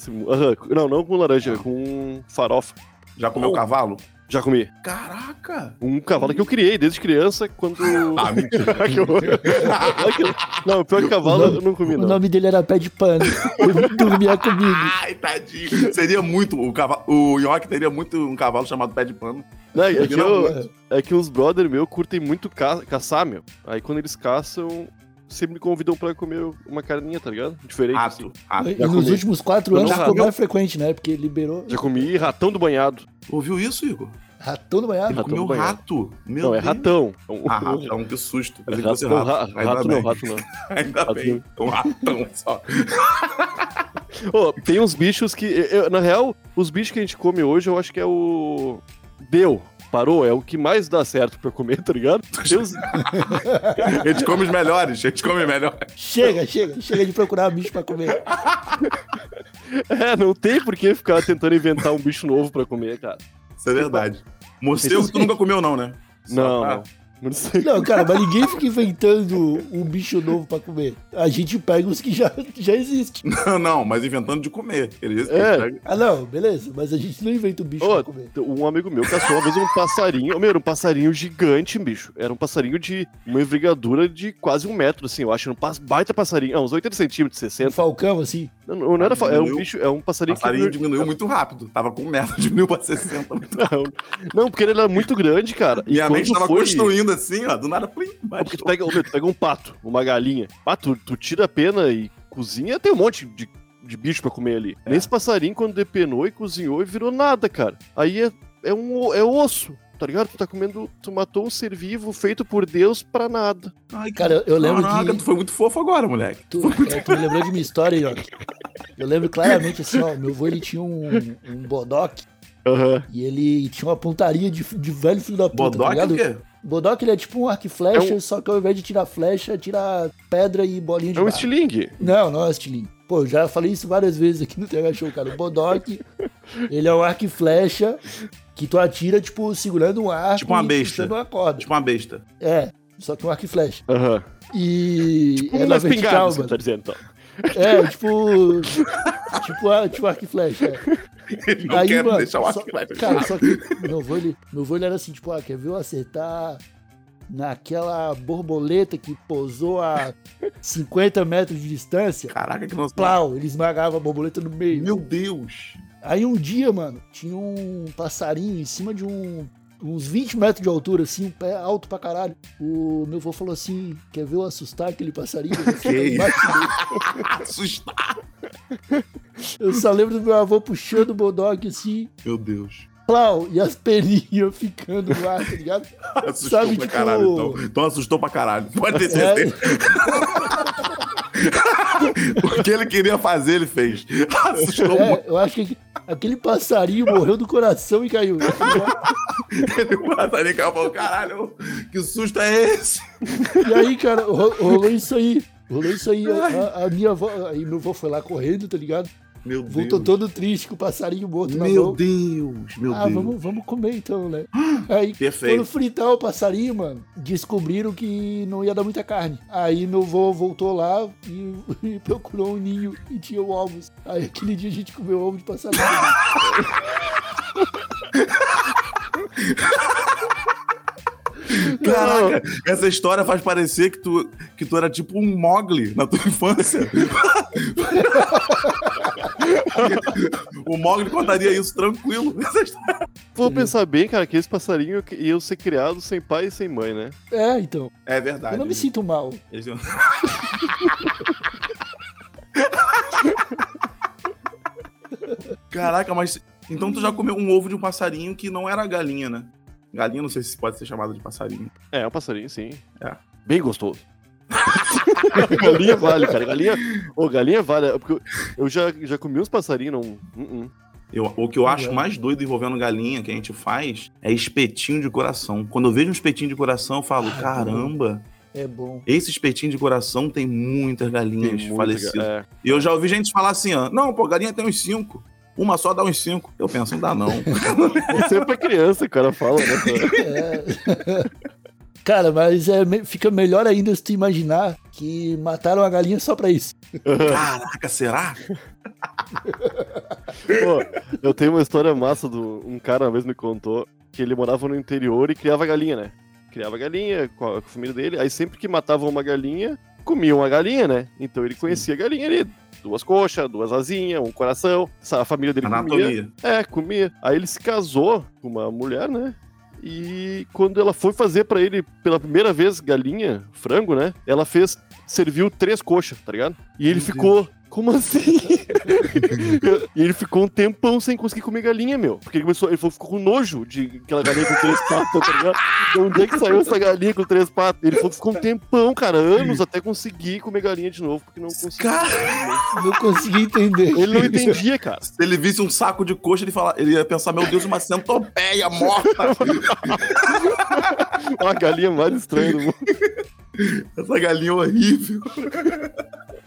Não, não com laranja, com farofa. Já comeu Oh. cavalo? Já comi. Caraca! Um cavalo que eu criei desde criança, quando. Ah, mentira. Que horror. não, pior que cavalo eu não comi, O não. nome dele era Pé de Pano. Ele dormia comigo. Ai, tadinho. Seria muito. O, cavalo, o Nhoque teria muito um cavalo chamado pé de pano. Não, é, que eu- é que os brother meu curtem muito ca- caçar, meu. Aí quando eles caçam, sempre me convidam pra comer uma carninha, tá ligado? Diferente. assim. Rato. rato. E nos comi. últimos quatro Eu anos não ficou mais frequente, né? Porque liberou Já comi ratão do banhado. Ouviu isso, Igor? ratão do banhado. Ele Ratão comeu do banhado. rato. Meu não, é Deus. ratão. É um- Ah, ratão, que susto. É rato, não, rato. rato não, rato não. Ainda Rato bem. Um ratão só. Ô, tem uns bichos que. eu- na real, os bichos que a gente come hoje, eu acho que é o. Deu. Parou, é o que mais dá certo pra comer, tá ligado? Tem uns- A gente come os melhores. A gente come melhor. Chega, chega, chega de procurar bicho pra comer. É, não tem por que ficar tentando inventar um bicho novo pra comer, cara. Isso é verdade. Morcego tu nunca comeu, não, né? Só Não, pra- não. Não sei. Não, cara, mas ninguém fica inventando um bicho novo pra comer. A gente pega os que já, que já existem. Não, não, mas inventando de comer. Eles, É. eles- Ah, não, beleza, mas a gente não inventa um bicho Ô, pra comer. Um amigo meu caçou uma vez um passarinho. Meu, era um passarinho gigante, bicho. Era um passarinho de uma envergadura de quase um metro, assim. Eu acho. Era um baita passarinho. Ah, uns 80 centímetros, Um 60. falcão, assim. Não, não não era. fa- Era um bicho. É um O passarinho, passarinho que. diminuiu muito rápido. Tava com merda, diminuiu pra 60. Não, não, porque ele era muito grande, cara. E Minha mente tava foi- construindo assim, ó, do nada, plim, Porque baixou. tu pega, meu, tu pega um pato, uma galinha. Ah, tu, tu tira a pena e cozinha, tem um monte de, de bicho pra comer ali. É. Nesse passarinho, quando depenou e cozinhou, e virou nada, cara. Aí é, é um é osso, tá ligado? Tu tá comendo, tu matou um ser vivo feito por Deus pra nada. Ai, Cara, eu lembro Caraca, que- tu foi muito fofo agora, moleque. Tu, é, tu me lembrou de minha história aí, ó. Eu lembro claramente assim, ó. Meu avô ele tinha um, um bodoque Aham. e ele tinha uma pontaria de, de velho filho da puta, tá Bodoque ligado? o quê? Bodoque ele é tipo um arco e flecha, É um- só que ao invés de tirar flecha, tira pedra e bolinha de É um barro. estilingue. Não, não é estilingue. Pô, já falei isso várias vezes aqui no TH Show, cara. O Bodoque, ele é um arco e flecha que tu atira, tipo, segurando um arco Tipo uma besta. uma corda. Tipo uma besta. É, só que um arco e flecha. Aham. E Tipo é na vertical, você mano. tá dizendo, então. É, tipo. tipo, tipo arco e flecha. É. Ele não Aí, quer mano, deixar o flecha. Cara, só que meu avô, ele, meu avô ele era assim, tipo, ah, quer ver eu acertar naquela borboleta que pousou a 50 metros de distância? Caraca, que nossa. Plau, ele esmagava a borboleta no meio. Meu Deus. Aí um dia, mano, tinha um passarinho em cima de um. Uns 20 metros de altura, assim, pé alto pra caralho. O meu avô falou assim: quer ver eu assustar aquele passarinho? Que embaixo dele." Assustar. Eu só lembro do meu avô puxando o bodoque assim, Meu Deus. plau, e as peninhas ficando ar, tá ligado? Assustou Sabe, pra tipo- caralho, então. Então assustou pra caralho. Pode ter É. o que ele queria fazer, ele fez. Assustou muito. É, eu acho que aquele passarinho morreu do coração e caiu. Ele passarinho e falou, caralho, que susto é esse? E aí, cara, ro- rolou isso aí. Rolou isso aí. A, a minha avó. Aí meu avô foi lá correndo, tá ligado? Meu Voltou Deus. todo triste com o passarinho morto na Meu mão. Deus, meu Ah, Deus. vamos, vamos comer então, né? Aí, Perfeito. quando fritar o passarinho, mano, descobriram que não ia dar muita carne. Aí meu avô voltou lá e, e procurou um ninho e tinha ovos. Aí aquele dia a gente comeu ovo de passarinho. Caraca, essa história faz parecer que tu, que tu era tipo um Mogli na tua infância. o Mogli contaria isso tranquilo. Vou pensar bem, cara, que esse passarinho ia ser criado sem pai e sem mãe, né? É, então. É verdade. Eu não me sinto mal. Eles Caraca, mas então tu já comeu um ovo de um passarinho que não era galinha, né? Galinha, não sei se pode ser chamada de passarinho. É, é um passarinho, sim. É. Bem gostoso. galinha vale, cara. Galinha. Ô, galinha vale. é Porque eu- já, já comi uns passarinhos, não. Uh-uh. Eu, o que eu acho É. mais doido envolvendo galinha que a gente faz é espetinho de coração. Quando eu vejo um espetinho de coração, eu falo, caramba, É bom. esse espetinho de coração tem muitas galinhas Tem muita falecidas. é. E eu já ouvi gente falar assim, ó, não, pô, galinha tem uns cinco. Uma só dá uns cinco. Eu penso, não dá não. É sempre a criança, o cara fala, né? cara? É. Cara, mas é, fica melhor ainda se tu imaginar que mataram a galinha só pra isso. Caraca, será? Pô, eu tenho uma história massa do. Um cara uma vez me contou que ele morava no interior e criava galinha, né? Criava galinha com a, com a família dele. Aí sempre que matavam uma galinha, comiam a galinha, né? Então ele conhecia a galinha ali. Duas coxas, duas asinhas, um coração. A família dele comia. Anatomia. É, comia. Aí ele se casou com uma mulher, né? E quando ela foi fazer pra ele pela primeira vez galinha, frango, né? Ela fez, serviu três coxas, tá ligado? E ele Meu ficou. Como assim? e ele ficou um tempão sem conseguir comer galinha, meu. Porque ele começou, ele falou, ficou com nojo de aquela galinha com três patas, tá ligado? De onde é que saiu essa galinha com três patas? Ele falou, ficou um tempão, cara, anos até conseguir comer galinha de novo, porque não conseguia. Não consegui entender. Ele não entendia, cara. Se ele visse um saco de coxa, ele, fala, ele ia pensar, meu Deus, uma centopeia morta. A galinha mais estranha do mundo. Essa galinha horrível.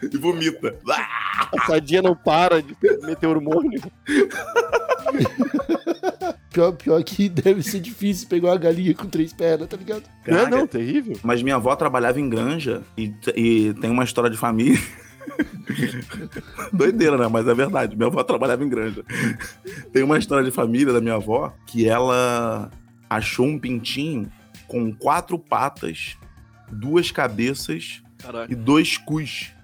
E vomita. Ah! A sadia não para de meter hormônio. Pior, pior que deve ser difícil pegar uma galinha com três pernas, tá ligado? Não, é Caraca. não, terrível. Mas minha avó trabalhava em granja e, e tem uma história de família. Doideira, né? Mas é verdade. Minha avó trabalhava em granja. Tem uma história de família da minha avó que ela achou um pintinho com quatro patas, duas cabeças Caraca. e dois cus.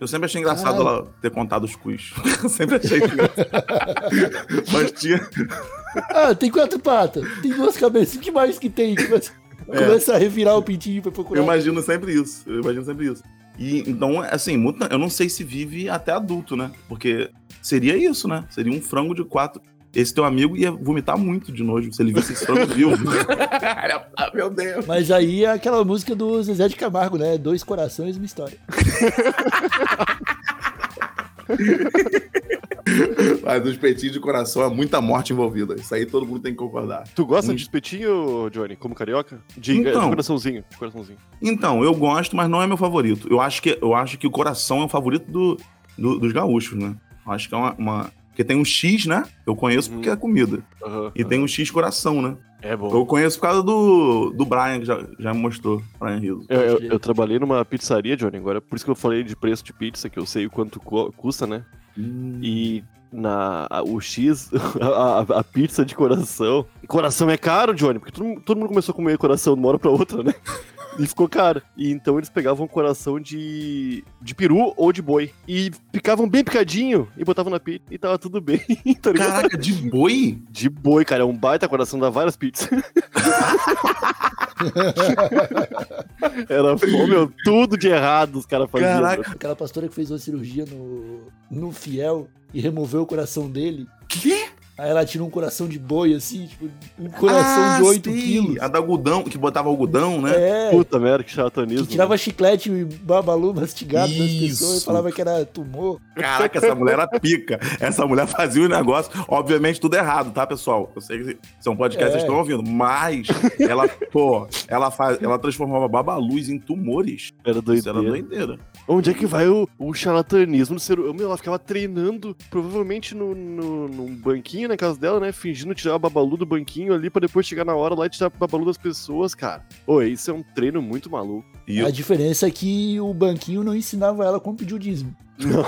Eu sempre achei engraçado ela ter contado os cus. Sempre achei engraçado. Mas tinha. Ah, tem quatro patas, tem duas cabeças, o que mais que tem? Começa a revirar o pintinho pra procurar. Eu imagino sempre isso. Eu imagino sempre isso. E então, assim, muito- eu não sei se vive até adulto, né? Porque seria isso, né? Seria um frango de quatro. Esse teu amigo ia vomitar muito de nojo se ele visse esse frango vivo. ah, meu Deus. Mas aí é aquela música do Zezé de Camargo, né? Dois corações, uma história. Mas os petinhos de coração é muita morte envolvida. Isso aí todo mundo tem que concordar. Tu gosta Hum. de espetinho, Johnny, como carioca? De, Então. de coraçãozinho, de coraçãozinho. Então, eu gosto, mas não é meu favorito. Eu acho que, eu acho que o coração é o favorito do, do- dos gaúchos, né? Eu acho que é uma, uma- Porque tem um X, né? Eu conheço porque é comida. Aham. E tem um X coração, né? É bom. Eu conheço por causa do, do Brian, que já, já me mostrou. Brian Rizzo. Eu, eu- eu trabalhei numa pizzaria, Johnny, agora por isso que eu falei de preço de pizza, que eu sei o quanto custa, né? Hum. E na a- o X, a, a- pizza de coração. E coração é caro, Johnny, porque todo, mundo- todo mundo começou a comer coração de uma hora pra outra, né? E ficou caro. E então eles pegavam coração de, de peru ou de boi. E picavam bem picadinho e botavam na pizza e tava tudo bem, tá? Caraca, de boi? De boi, cara. É um baita coração, dá várias pizzas. Era fome, meu, tudo de errado os caras faziam. Caraca. Aquela pastora que fez uma cirurgia no, no fiel e removeu o coração dele. Que? Aí ela tirou um coração de boi, assim, tipo, um coração de 8 Ah, sim. quilos. A da algodão, que botava algodão, né? É, Puta merda, que que charlatanismo. tirava chiclete e babalu mastigado das Isso. pessoas e falava que era tumor. Caraca, essa mulher era pica. Essa mulher fazia o negócio, obviamente tudo errado, tá, pessoal? Eu sei que são podcasts que É. vocês estão ouvindo, mas ela, pô, ela, faz, ela transformava babaluz em tumores. Era Isso era doideira. Onde é que vai o, o charlatanismo do ser humano? Meu, ela ficava treinando, provavelmente no, no, num banquinho na casa dela, né? Fingindo tirar a babalu do banquinho ali pra depois chegar na hora lá e tirar a babalu das pessoas, cara. Ô, isso é um treino muito maluco. E A eu, diferença é que o banquinho não ensinava ela como pedir o dízimo. Não.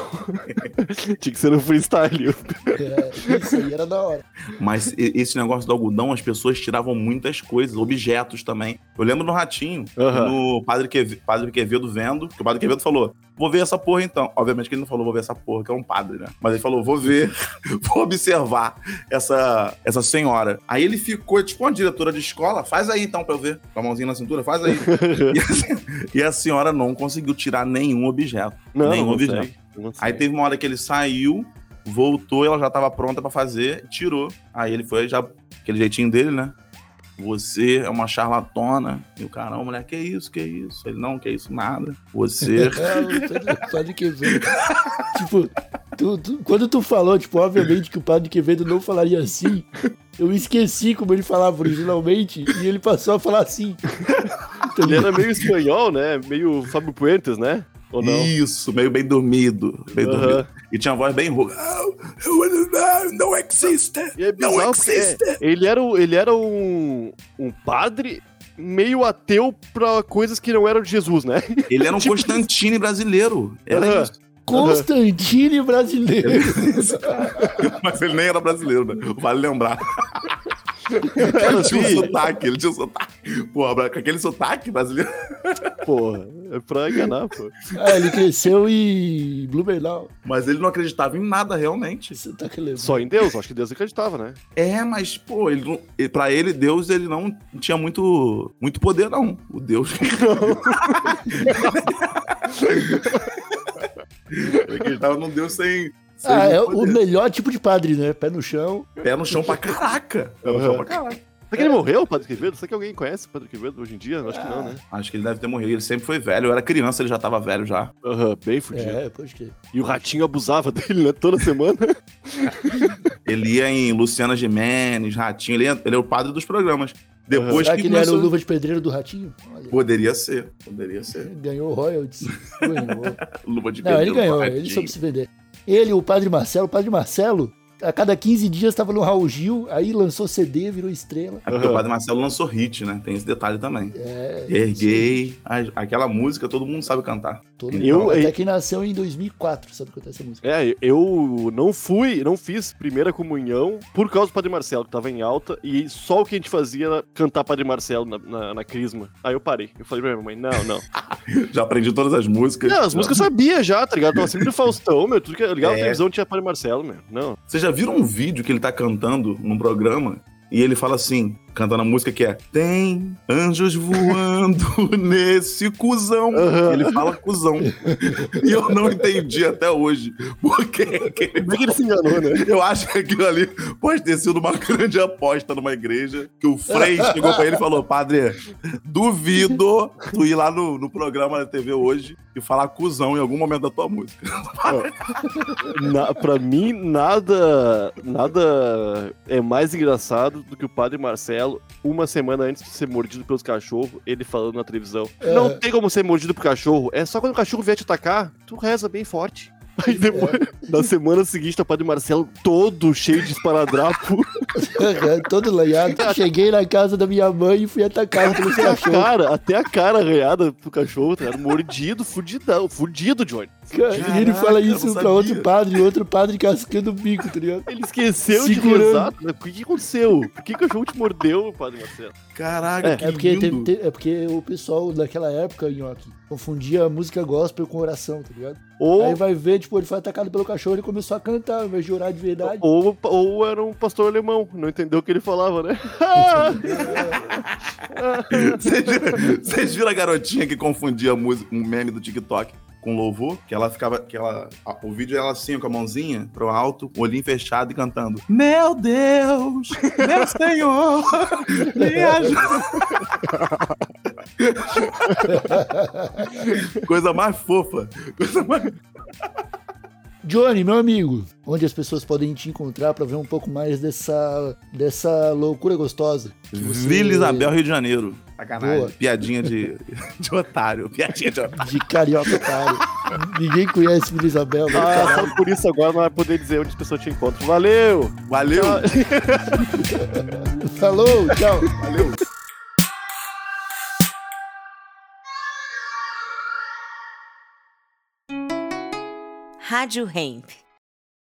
Tinha que ser no freestyle. É, isso aí era da hora. mas esse negócio do algodão, as pessoas tiravam muitas coisas, objetos também. Eu lembro no Ratinho, Aham. no Padre Quevedo, Padre Quevedo vendo, que o Padre Quevedo falou, vou ver essa porra então. Obviamente que ele não falou, vou ver essa porra, que é um padre, né? Mas ele falou, vou ver, vou observar essa, essa senhora. Aí ele ficou, tipo, uma diretora de escola, faz aí então pra eu ver, com a mãozinha na cintura, faz aí. e, a, e a senhora não conseguiu tirar nenhum objeto. Não, nenhum não objeto. consegue, não consegue. Aí teve uma hora que ele saiu, voltou, ela já tava pronta pra fazer, tirou. Aí ele foi já, aquele jeitinho dele, né? Você é uma charlatona. E o caramba, mulher, que isso, que isso? Ele, não, que isso, nada. Você. É, o Padre Quevedo. tipo, tu- tu- quando tu falou, tipo, obviamente que o Padre Quevedo não falaria assim, eu esqueci como ele falava originalmente e ele passou a falar assim. Ele era meio espanhol, né? Meio Fábio Puentes, né? Ou não? Isso, meio bem dormido. Dormido. E tinha uma voz bem rouca. Não, não existe. É Não existe. ele era, o- ele era um, um padre meio ateu pra coisas que não eram de Jesus, né? Ele era um Constantine brasileiro. Era Aham. isso. Constantine brasileiro. Mas ele nem era brasileiro, né? Vale lembrar. Ele tinha um sotaque, ele tinha um sotaque. Pô, com aquele sotaque brasileiro. porra. É pra enganar, pô. Ah, ele cresceu em Blumenau. Mas ele não acreditava em nada realmente. Você tá. Só em Deus, acho que Deus acreditava, né? É, mas, pô, ele não, pra ele, Deus, ele não tinha muito, muito poder, não. O Deus. ele acreditava num Deus sem. Ah, é o melhor tipo de padre, né? Pé no chão. Pé no chão pra caraca. Pé no chão pra caraca. Será que ele morreu, o Padre Quevedo? Será que alguém conhece o Padre Quevedo hoje em dia? Acho que não, né? Acho que ele deve ter morrido. Ele sempre foi velho. Eu era criança, ele já tava velho já. Aham, bem fudido. É, pode crer. E o ratinho abusava dele, né? Toda semana. Ele ia em Luciana Gimenez, Ratinho. Ele, ia- ele é o padre dos programas. Depois Será que, que ele era o começou... luva de pedreiro do ratinho? Olha, Poderia ser. Poderia ser. ganhou royalties. Ganhou. Luva de Não, ele pedreiro, ganhou, ele soube se vender. Ele, o Padre Marcelo, o Padre Marcelo, a cada 15 dias estava no Raul Gil, aí lançou CD, virou estrela. É porque o Padre Marcelo lançou hit, né? Tem esse detalhe também. É, Erguei. a- Aquela música todo mundo sabe cantar. Todo Eu-. Até eu- que nasceu em 2004, sabe cantar essa música. É, eu não fui, não fiz primeira comunhão por causa do Padre Marcelo, que tava em alta, e só o que a gente fazia era cantar Padre Marcelo na, na, na crisma. Aí eu parei. Eu falei pra minha mãe, não, não. Já aprendi todas as músicas. Não, as músicas eu sabia já, tá ligado? Tava sempre no Faustão, meu. Tudo que eu ligava É. a televisão tinha Padre Marcelo, meu. Não. Vocês já viram um vídeo que ele tá cantando num programa e ele fala assim: cantando a música que é Tem anjos voando nesse cuzão. Ele fala cuzão. E eu não entendi até hoje por que que ele Como é que ele se enganou, né? eu acho que aquilo ali pode ter sido uma grande aposta numa igreja. Que o Frei chegou pra ele e falou: Padre, duvido tu ir lá no, no programa da TV hoje e falar cuzão em algum momento da tua música. Na, pra mim, nada, nada é mais engraçado do que o padre Marcelo, uma semana antes de ser mordido pelos cachorros, ele falando na televisão. Não tem como ser mordido por cachorro, é só quando o cachorro vier te atacar, tu reza bem forte. Aí depois, na semana seguinte, tá o padre Marcelo todo cheio de esparadrapo. Todo lanhado. Cheguei na casa da minha mãe e fui atacado a cachorros. cara, até a cara arranhada pro cachorro, tá ligado? Mordido, fudidão, fudido, Johnny. Cara, e ele Caraca, fala isso pra outro padre, e outro padre cascando o bico, tá ligado? Ele esqueceu Segurando. de rezar. né? O que, que aconteceu? Por que o cachorro te mordeu, padre Marcelo? Caraca, É, que É porque, lindo. tem- tem- é porque o pessoal daquela época, Nhoque, confundia a música gospel com oração, tá ligado? Ou, Aí vai ver, tipo, ele foi atacado pelo cachorro e começou a cantar, ao invés de orar de verdade. ou, ou era um pastor alemão, não entendeu o que ele falava, né? Vocês viram- Vocês viram a garotinha que confundia a música, um meme do TikTok com louvor? Que ela ficava. Que ela, o vídeo ela assim, com a mãozinha pro alto, olhinho fechado e cantando. Meu Deus, meu Senhor, me ajuda. Coisa mais fofa. Coisa mais... Johnny, meu amigo, onde as pessoas podem te encontrar pra ver um pouco mais dessa, dessa loucura gostosa? você- Vila Isabel, Rio de Janeiro. Sacanagem. Boa. Piadinha de, de otário. Piadinha de otário. De carioca, otário. Ninguém conhece Vila Isabel. Ah, só por isso agora não vai poder dizer onde as pessoas te encontram. Valeu! Valeu. Falou, tchau. Valeu. Rádio Hemp.